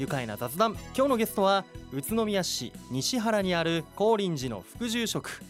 愉快な雑談。今日のゲストは宇都宮市西原にある高林寺の副住職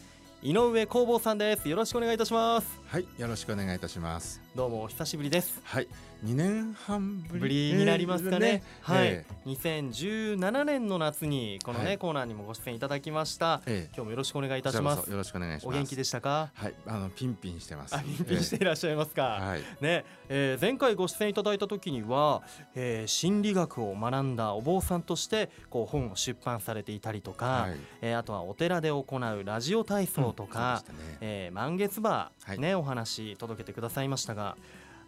井上工房さんです。よろしくお願いいたします。はいよろしくお願いいたします。どうもお久しぶりです。はい2年半ぶりになりますかね、はい、え2017年の夏にこのね、はい。コーナーにもご出演いただきました。ええ。今日もよろしくお願いいたします。よろしくお願いします。お元気でしたか？はいあのピンピンしてます。あ、ピンピンしていらっしゃいますか、ええ。はい。ねえー前回ご出演いただいた時には、えー心理学を学んだお坊さんとしてこう本を出版されていたりとか、はい。えーあとはお寺で行うラジオ体操とか、そうでしたね。えー満月バー、はい。ねお話届けてくださいましたが、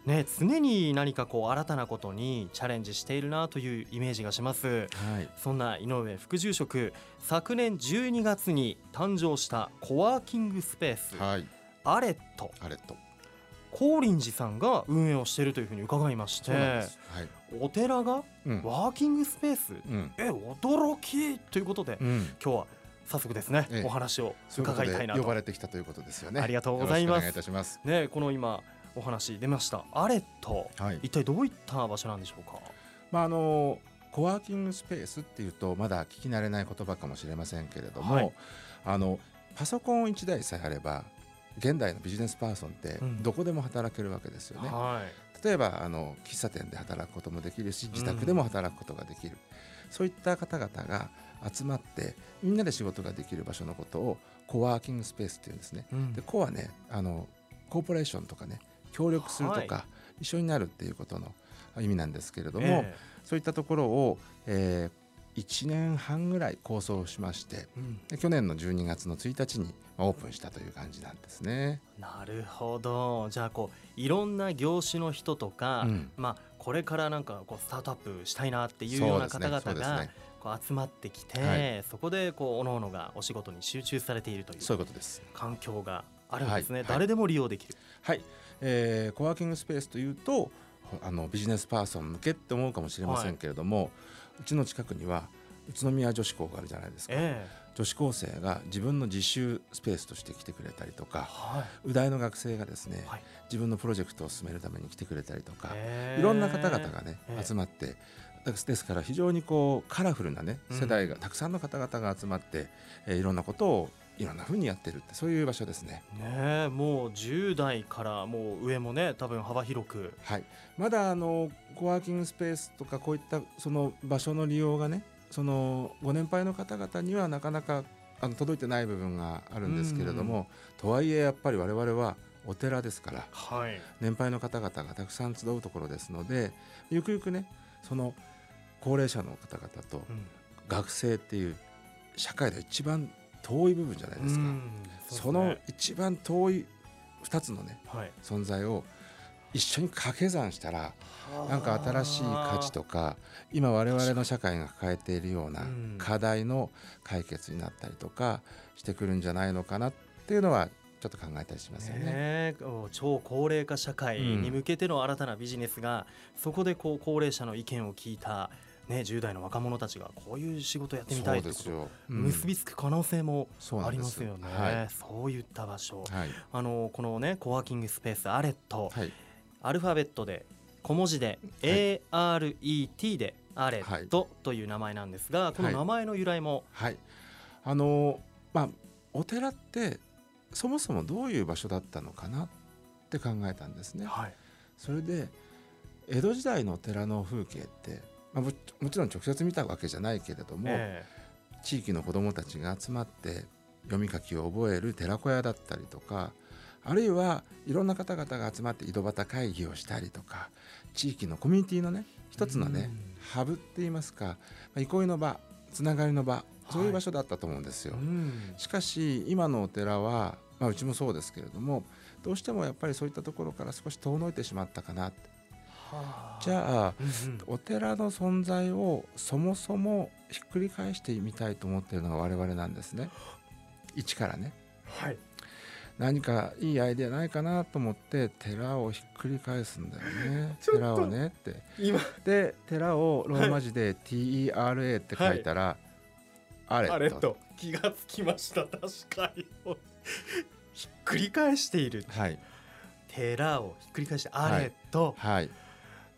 ね、常に何かこう新たなことにチャレンジしているなというイメージがします。はい。そんな井上副住職昨年12月に誕生したコワーキングスペース、はい。アレット。あれと高林寺さんが運営をしているというふうに伺いましてす。はい。お寺がうん。ワーキングスペース、うん。え驚き！ということで、うん。今日は早速ですね、ええ。お話を伺いたいなと。呼ばれてきたということですよね。ありがとうございます。よろしくお願いいたします。ねこの今お話出ました。アレットはい。一体どういった場所なんでしょうか？まああのコワーキングスペースっていうとまだ聞き慣れない言葉かもしれませんけれども、はい。あのパソコン1台さえあれば現代のビジネスパーソンってうん。どこでも働けるわけですよね。はい。例えばあの喫茶店で働くこともできるし自宅でも働くことができる、そういった方々が集まってみんなで仕事ができる場所のことをコワーキングスペースっていうんですね。うん。でコはねあのコーポレーションとかね協力するとか、は一緒になるっていうことの意味なんですけれども、えそういったところを、え1年半ぐらい構想しましてえうん。で去年の12月の1日にまあオープンしたという感じなんですね。なるほど。じゃあこういろんな業種の人とか、うん。まあこれからなんかこうスタートアップしたいなっていうような方々がそうですねこう集まってきて、はい。そこでこう各々がお仕事に集中されているというそういうことです。環境があるんですね、はい。誰でも利用できる、はい、えーコワーキングスペースというとあのビジネスパーソン向けって思うかもしれませんけれども、うちの近くには宇都宮女子校があるじゃないですか、ええ。女子高生が自分の自習スペースとして来てくれたりとかはい。宇大の学生がですね、はい。自分のプロジェクトを進めるために来てくれたりとか、ええいろんな方々がね、ええ。集まってですから非常にこうカラフルなねうん。世代が、たくさんの方々が集まって、えーいろんなことをいろんな風にやってるってそういう場所ですね。ねえもう10代からもう上もね多分幅広く。はい、まだあのコワーキングスペースとかこういったその場所の利用がねそのご年配の方々にはなかなかあの届いてない部分があるんですけれども、とはいえやっぱり我々はお寺ですからはい。年配の方々がたくさん集うところですのでゆくゆくねその高齢者の方々とうん。学生っていう社会で一番遠い部分じゃないですか。うんそそうですのね。一番遠い2つのねはい。存在を一緒に掛け算したらなんか新しい価値とか今我々の社会が抱えているようなうん。課題の解決になったりとかしてくるんじゃないのかなっていうのはちょっと考えたりしますよね。ね超高齢化社会に向けての新たなビジネスが、そこでこう高齢者の意見を聞いた、ね、10代の若者たちがこういう仕事やってみたいと結びつく可能性もありますよね、はい。そういった場所。はい。あのこのねコワーキングスペースアレット、はい。アルファベットで小文字で、ARET でアレットという名前なんですが、この名前の由来も、はい。あのまあお寺ってそもそもどういう場所だったのかなって考えたんですね。はい。それで江戸時代のお寺の風景って、まあ、ももちろん直接見たわけじゃないけれども、え地域の子どもたちが集まって読み書きを覚える寺子屋だったりとかあるいはいろんな方々が集まって井戸端会議をしたりとか地域のコミュニティのね一つのねハブって言いますか、まあ、憩いの場つながりの場そういう場所だったと思うんですよ。えうん。しかし今のお寺は、まあ、うちもそうですけれどもどうしてもやっぱりそういったところから少し遠のいてしまったかなって。はあじゃあうんうん。お寺の存在をそもそもひっくり返してみたいと思っているのが我々なんですね。一からね。はい。何かいいアイデアないかなと思って寺をひっくり返すんだよね。寺をねって。今。で寺をローマ字で TERA って書いたら、アレットアレット気がつきました。確かに。ひっくり返している。はい。寺をひっくり返してアレット、はい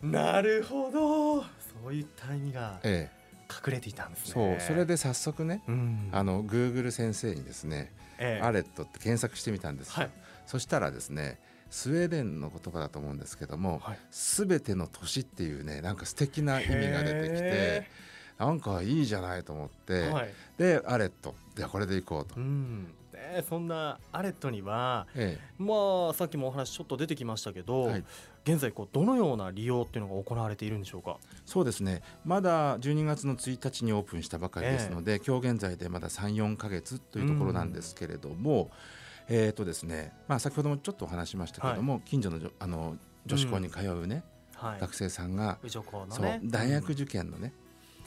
なるほど。そそういった意味がえ隠れていたんでえ、すね。そう。それ、で早速ねうん、あの Google 先生にですねええ。アレットって検索してみたんですよ、はい。そしたらですねスウェーデンの言葉だと思うんですけどもはい「すべての年」っていうねなんか素敵な意味が出てきてへなんかいいじゃないと思って、ーはい。でアレット。ではこれでいこうと。う。ん、でそんなアレットにはえまあさっきもお話ちょっと出てきましたけど、はい。現在こうどのような利用っていうのが行われているんでしょうか？え、そうですね。まだ12月の1日にオープンしたばかりですので、今日現在でまだ34か月というところなんですけれども、えーとですねまあ、先ほどもちょっとお話しましたけれども、近所のあの女子校に通うね、はい。学生さんが宇女校のそうね。大学受験のね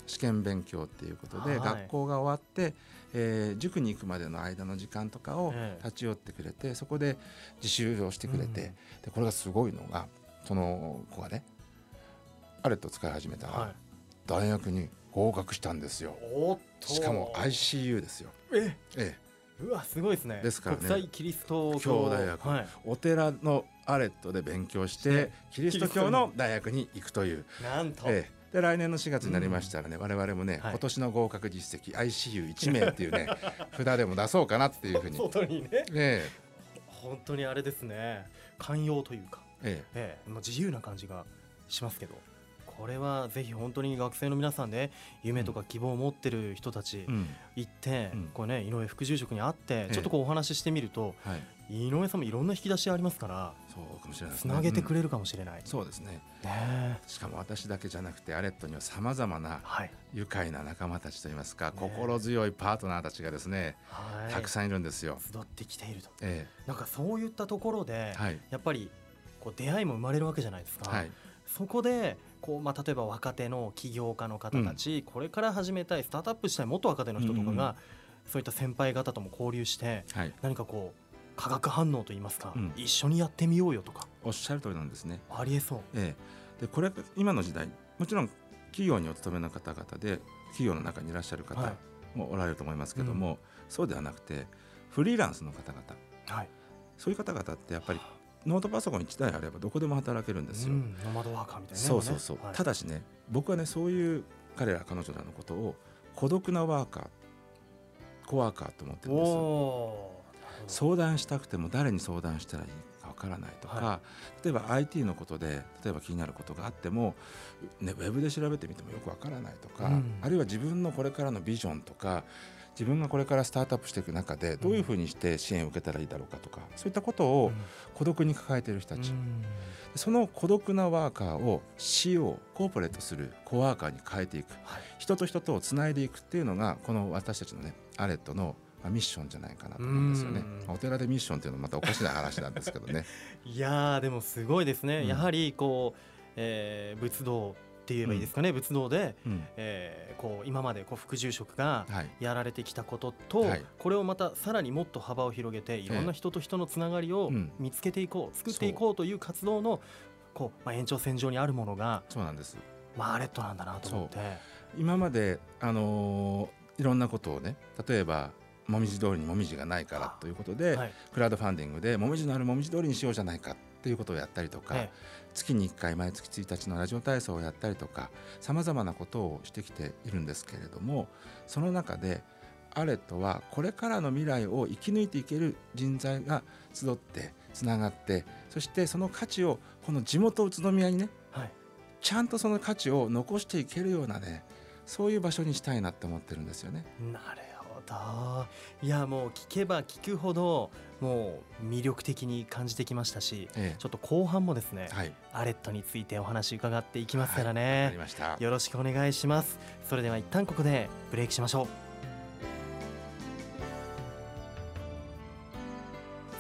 試験勉強っていうことで、はい。学校が終わって、えー塾に行くまでの間の時間とかをええ。立ち寄ってくれて、そこで自習をしてくれて、でこれがすごいのがその子がねアレットを使い始めたら、は大学に合格したんですよ。しかも ICU ですよ、え？ええ、うわすごいですね。ですからね。国際キリスト教。大学。はい。お寺のアレットで勉強してキリスト教の大学に行くという。なんと。ええ、で来年の4月になりましたらね、我々もね、はい。今年の合格実績 ICU1 名っていうね 札でも出そうかなっていうふうに、外にね。え本当にあれですね。寛容というか、ええ。ええ、自由な感じがしますけど。これはぜひ本当に学生の皆さんで夢とか希望を持ってる人たちえうん。行って、うん。こうね井上副住職に会ってえちょっとこうお話ししてみると、はい、井上さんもいろんな引き出しありますからそうかもしれないつなげてくれるかもしれない、そうですね。ね。しかも私だけじゃなくてアレットにはさまざまなはい、愉快な仲間たちといいますか、ね心強いパートナーたちがですね、はい、たくさんいるんですよ。集ってきていると。えなんかそういったところで、えはい。やっぱりこう出会いも生まれるわけじゃないですか、はいそこでこう、まあ、例えば若手の起業家の方たち、これから始めたいスタートアップしたい元若手の人とかが、うんうんそういった先輩方とも交流してはい。何かこう化学反応といいますか、うん。一緒にやってみようよとか。おっしゃる通りなんですね。ありえそう。ええ、でこれ今の時代もちろん企業にお勤めの方々で企業の中にいらっしゃる方はい。もおられると思いますけども、そうではなくてフリーランスの方々。はい、そういう方々ってやっぱりノートパソコン1台あればどこでも働けるんですよ。うん、ノマドワーカーみたいなね。そうそうそう、はい。ただしね僕はねそういう彼ら彼女らのことを孤独なワーカーコワーカーと思ってるんです。相談したくても誰に相談したらいいかわからないとか、は例えば IT のことで例えば気になることがあっても、ね、ウェブで調べてみてもよくわからないとか、うん。あるいは自分のこれからのビジョンとか自分がこれからスタートアップしていく中でどういうふうにして支援を受けたらいいだろうかとかそういったことを孤独に抱えている人たち、うん。その孤独なワーカーを CO コーポレートするコワーカーに変えていく。はい。人と人とをつないでいくっていうのがこの私たちのねアレットのまあミッションじゃないかなと思うんですよね。お寺でミッションっていうのはまたおかしな話なんですけどね。いやーでもすごいですね、うん。やはりこう、えー仏道って言えばいいですかね、仏道で、うん。えーこう今までこう副住職がはい。やられてきたことと、はい。これをまたさらにもっと幅を広げていろんな人と人のつながりをうん。見つけていこう、作っていこうという活動のこう、まあ、延長線上にあるものが、そうなんです。まあ、アレットなんだなと思って。今まで、あのーいろんなことをね例えばもみじ通りにもみじがないからということで、はい。クラウドファンディングでもみじのあるもみじ通りにしようじゃないかっていうことをやったりとか、え月に1回毎月1日のラジオ体操をやったりとかさまざまなことをしてきているんですけれどもその中でアレットはこれからの未来を生き抜いていける人材が集ってつながってそしてその価値をこの地元宇都宮にねはいちゃんとその価値を残していけるようなねそういう場所にしたいなって思ってるんですよね。なるほどいやもう聞けば聞くほどもう魅力的に感じてきましたしえちょっと後半もですね、え、はい、アレットについてお話伺っていきますからね。り、ました。よろしくお願いします。それでは一旦ここでブレイクしましょう。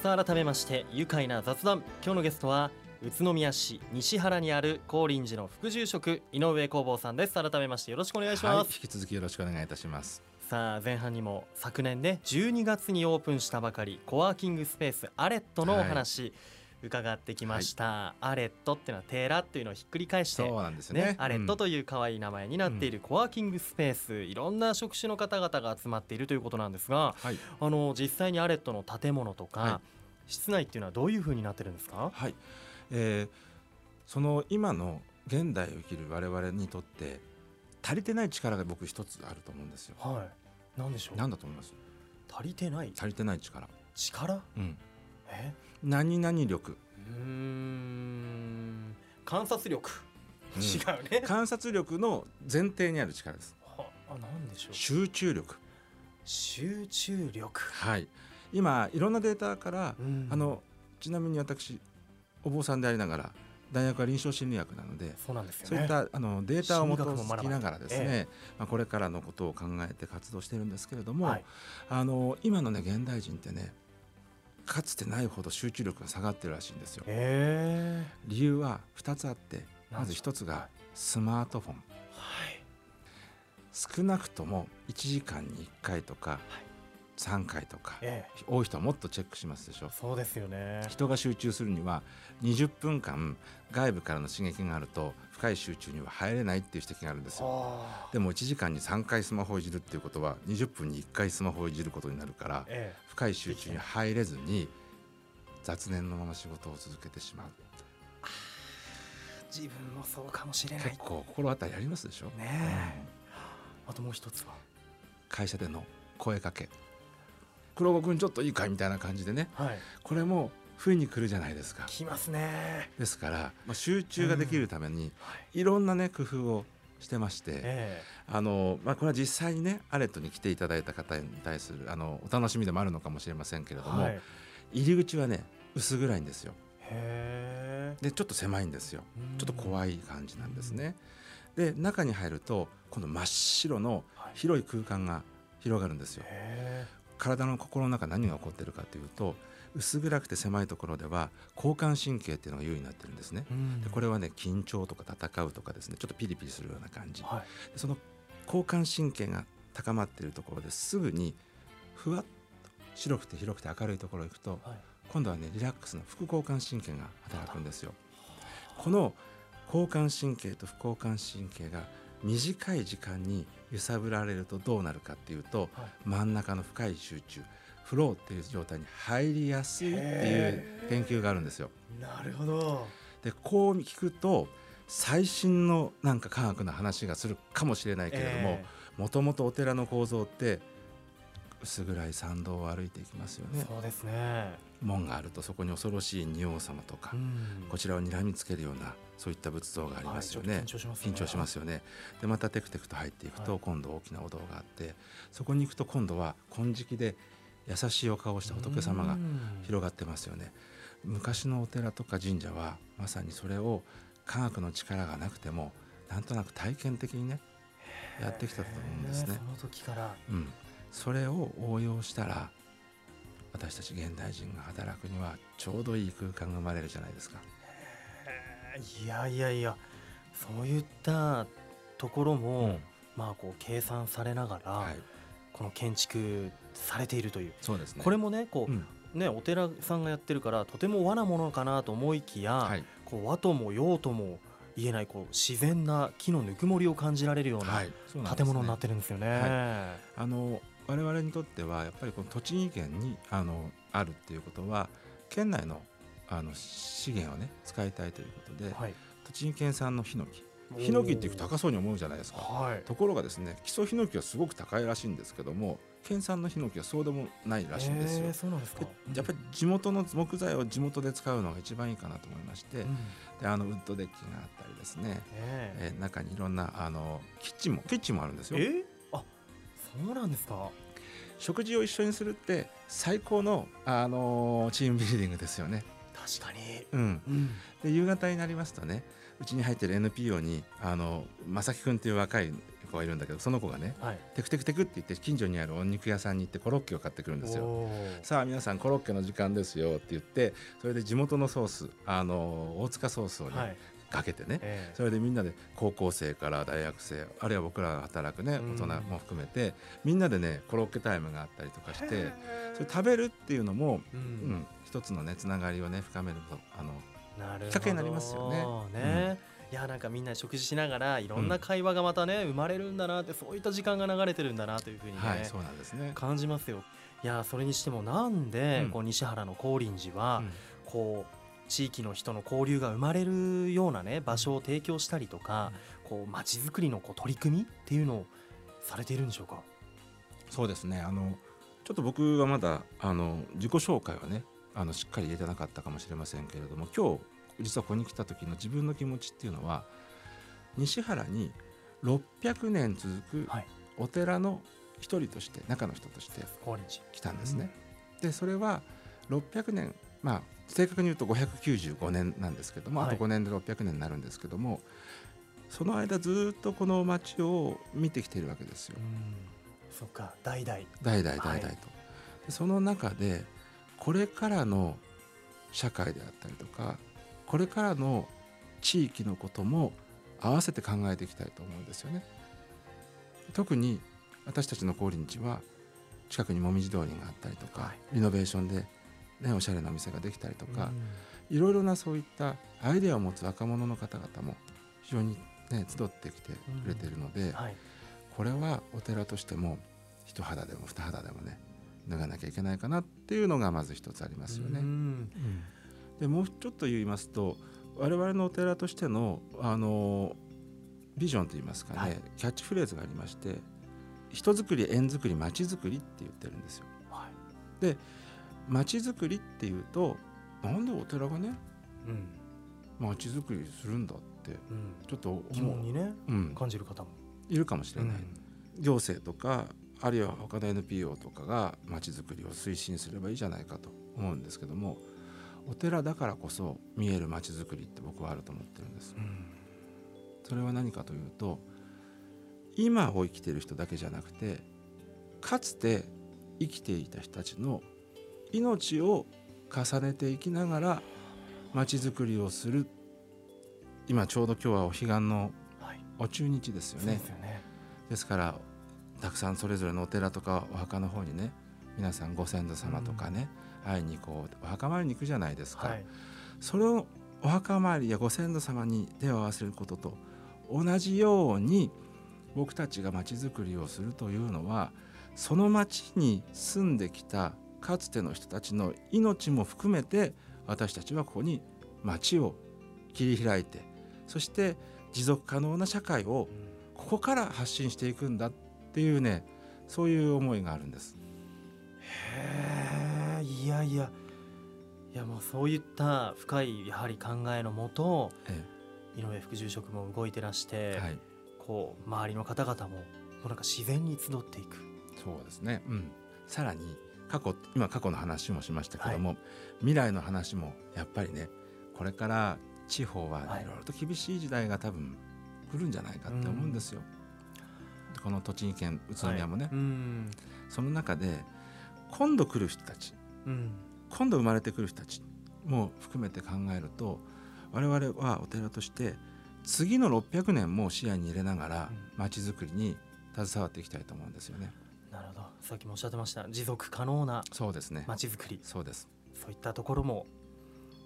さあ改めまして愉快な雑談。今日のゲストは宇都宮市西原にある高林寺の副住職井上工房さんです。改めましてよろしくお願いします、はい、引き続きよろしくお願いいたします。さあ前半にも昨年ね12月にオープンしたばかりコワーキングスペースアレットのお話、伺ってきました、アレットっていうのは寺っていうのをひっくり返してそうなんですね。ね、アレットうんという可愛い名前になっているコワーキングスペース、いろんな職種の方々が集まっているということなんですがはい、あの実際にアレットの建物とか、は室内っていうのはどういう風になってるんですか？はい、えーその今の現代を生きる我々にとって足りてない力が僕一つあると思うんですよ。はいなんでしょう？何だと思います？足りてない？足りてない力。力？うん。え？何々力。うーん観察力、うん違うね観察力の前提にある力です。はあなんでしょう？集中力。集中力、はい。今いろんなデータから、うんあのちなみに私お坊さんでありながら大学は臨床心理学なので。そうなんですよね。そういったあのデータをも学ばながらですね、えまあ、これからのことを考えて活動してるんですけれども、はい。あの今のね現代人ってねかつてないほど集中力が下がってるらしいんですよ。え理由は2つあってまず何でしょう1つがスマートフォン。はい。少なくとも1時間に1回とか3回とかえ多い人はもっとチェックしますでしょ。えそうですよね。人が集中するには20分間外部からの刺激があると深い集中には入れないっていう指摘があるんですよ。はあ。でも1時間に3回スマホをいじるっていうことは20分に1回スマホをいじることになるからえ深い集中に入れずに雑念のまま仕事を続けてしまう。え自分もそうかもしれない。結構心当たりありますでしょ、ねえ。あともう一つは？会社での声かけ黒子くんちょっといいかいみたいな感じでね。はい。これも不意に来るじゃないですか。きますね。ですから、まあ、集中ができるためにはい。いろんなね工夫をしてましてえあの、まあ、これは実際にねアレットに来ていただいた方に対するあのお楽しみでもあるのかもしれませんけれども、えはい。入り口はね薄暗いんですよ。へえ。でちょっと狭いんですよ。ちょっとい怖い感じなんですね。で中に入ると今度真っ白のはい。広い空間が広がるんですよ。へ体の心の中何が起こってるかというと薄暗くて狭いところでは交感神経っていうのが優位になってるんですね。でこれはね緊張とか戦うとかですねちょっとピリピリするような感じ。はいでその交感神経が高まっているところですぐにふわっと白くて広くて明るいところに行くとはい今度はねリラックスの副交感神経が働くんですよ。この交感神経と副交感神経が短い時間に揺さぶられるとどうなるかっていうとはい。真ん中の深い集中フローっていう状態に入りやすいっていう研究があるんですよ。なるほど。でこう聞くと最新のなんか科学の話がするかもしれないけれどもえもともとお寺の構造って薄暗い参道を歩いていきますよね。えそうですね。門があるとそこに恐ろしい仁王様とか、うん。こちらを睨みつけるようなそういった仏像がありますよね、はい緊張しますね。緊張しますよね。でまたテクテクと入っていくと、はい。今度大きなお堂があってそこに行くと今度は金色で優しいお顔をした仏様がうん。広がってますよね。昔のお寺とか神社はまさにそれを科学の力がなくてもなんとなく体験的にねやってきたと思うんですね。その時から。うん、それを応用したら私たち現代人が働くにはちょうどいい空間が生まれるじゃないですか。いやいやいやそういったところも、まあこう計算されながら、はい、この建築されているという。そうですね。これもねこう、うん、ねお寺さんがやってるからとても和なものかなと思いきや、はい、こう和とも洋とも言えないこう自然な木のぬくもりを感じられるようは、な建物になってるんですよね。あの我々にとってはやっぱりこの栃木県にあのあるっていうことは県内のあの資源をね使いたいということで、はい、栃木県産のヒノキヒノキっていうと高そうに思うじゃないですか。はい、ところがですね基礎ヒノキはすごく高いらしいんですけども県産のヒノキはそうでもないらしいんですよ。そうなんですかで。やっぱり地元の木材を地元で使うのが一番いいかなと思いまして、うんであのウッドデッキがあったりですね、ええー中にいろんなあのキッチンもキッチンもあるんですよ。えあそうなんですか？食事を一緒にするって最高の、あのチームビルディングですよね。確かに。うん、うん。で夕方になりますとねうちに入ってる NPO にあの正樹君っていう若い子がいるんだけどその子がねはい。テクテクテクって言って近所にあるお肉屋さんに行ってコロッケを買ってくるんですよ。さあ皆さんコロッケの時間ですよって言ってそれで地元のソースあの大塚ソースをね、はい。かけてね。ええ。それでみんなで高校生から大学生あるいは僕らが働くねうん。大人も含めてみんなでねコロッケタイムがあったりとかしてそれ食べるっていうのも、ううんん、一つのねつながりをね深めるとあの。きっかけになりますよね。ね。いやなんかみんなで食事しながらいろんな会話がまたね生まれるんだなってそういった時間が流れてるんだなというふうにね、はいそうなんですね。感じますよ。いやそれにしてもなんで、うん。こう西原の高林寺は、うん。こう地域の人の交流が生まれるようなね場所を提供したりとか、こう街づくりのこう取り組みっていうのをされているんでしょうか？そうですね。あのちょっと僕はまだあの自己紹介はねあのしっかり入れてなかったかもしれませんけれども今日実はここに来た時の自分の気持ちっていうのは西原に600年続くはい。お寺の一人として中の人として来たんですね。でそれは600年まあ正確に言うと595年なんですけども、はい。あと5年で600年になるんですけどもその間ずっとこの町を見てきているわけですよ。うん。そっか。代々。代々代々と。はいでその中でこれからの社会であったりとかこれからの地域のことも合わせて考えていきたいと思うんですよね。特に私たちの高林地は近くにもみじ通りがあったりとか、はい。リノベーションで、ね、おしゃれなお店ができたりとか、うん。いろいろなそういったアイデアを持つ若者の方々も非常に、ね、集ってきてくれているので、はい。これはお寺としても一肌でも二肌でもね脱がなきゃいけないかなっていうのがまず一つありますよね。うん。でもうちょっと言いますと我々のお寺としてのあのビジョンといいますかね、はい。キャッチフレーズがありまして人づくり縁づくり町づくりって言ってるんですよ。はい町づくりっていうとなんでお寺がねうん。町づくりするんだってうん。ちょっと疑思う、問にねうん、感じる方も。いるかもしれない、行政とかあるいは他の NPO とかが町づくりを推進すればいいじゃないかと思うんですけどもお寺だからこそ見える町づくりって僕はあると思ってるんです。うん。それは何かというと今を生きている人だけじゃなくてかつて生きていた人たちの命を重ねていきながら町づくりをする。今ちょうど今日はお彼岸のはい。お中日ですよそうでねすよね。ですからたくさんそれぞれのお寺とかお墓の方にね皆さんご先祖様とかね、会いにこうお墓参りに行くじゃないですか、はい。それをお墓参りやご先祖様に手を合わせることと同じように僕たちが町づくりをするというのはその町に住んできたかつての人たちの命も含めて私たちはここに町を切り開いてそして持続可能な社会をここから発信していくんだっていうねそういう思いがあるんです。へえいやいや。いやもうそういった深いやはり考えのもとえ井上副住職も動いてらして、えはい、こう周りの方々ももうなんか自然に集っていく。そうですね、うん、さらに過去今過去の話もしましたけども、未来の話もやっぱりねこれから地方ははい。いろいろと厳しい時代が多分来るんじゃないかって思うんですよ。この栃木県宇都宮もね、はい。うん。その中で今度来る人たちうん。今度生まれてくる人たちも含めて考えると我々はお寺として次の600年も視野に入れながらうん。町づくりに携わっていきたいと思うんですよね。なるほどさっきもおっしゃってました持続可能なそうですね。まちづくりそうです。そういったところも、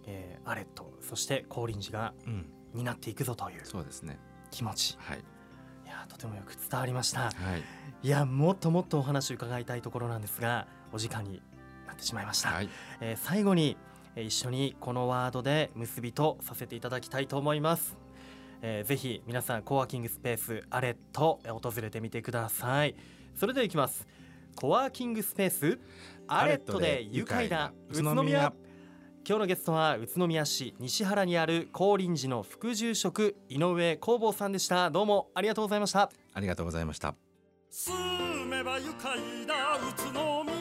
えーアレットそして高林寺がうん、担っていくぞというそうですね。気持ちはい。いやとてもよく伝わりましたはい。いやもっともっとお話伺いたいところなんですがお時間になってしまいました、はい。えー最後に、えー一緒にこのワードで結びとさせていただきたいと思います、えーぜひ皆さんコワーキングスペースアレットえー訪れてみてくださいそれではいきます。コワーキングスペースアレットで愉快な宇都宮。今日のゲストは宇都宮市西原にある高林寺の副住職井上工房さんでした。どうもありがとうございました。ありがとうございました。住めば愉快な宇都宮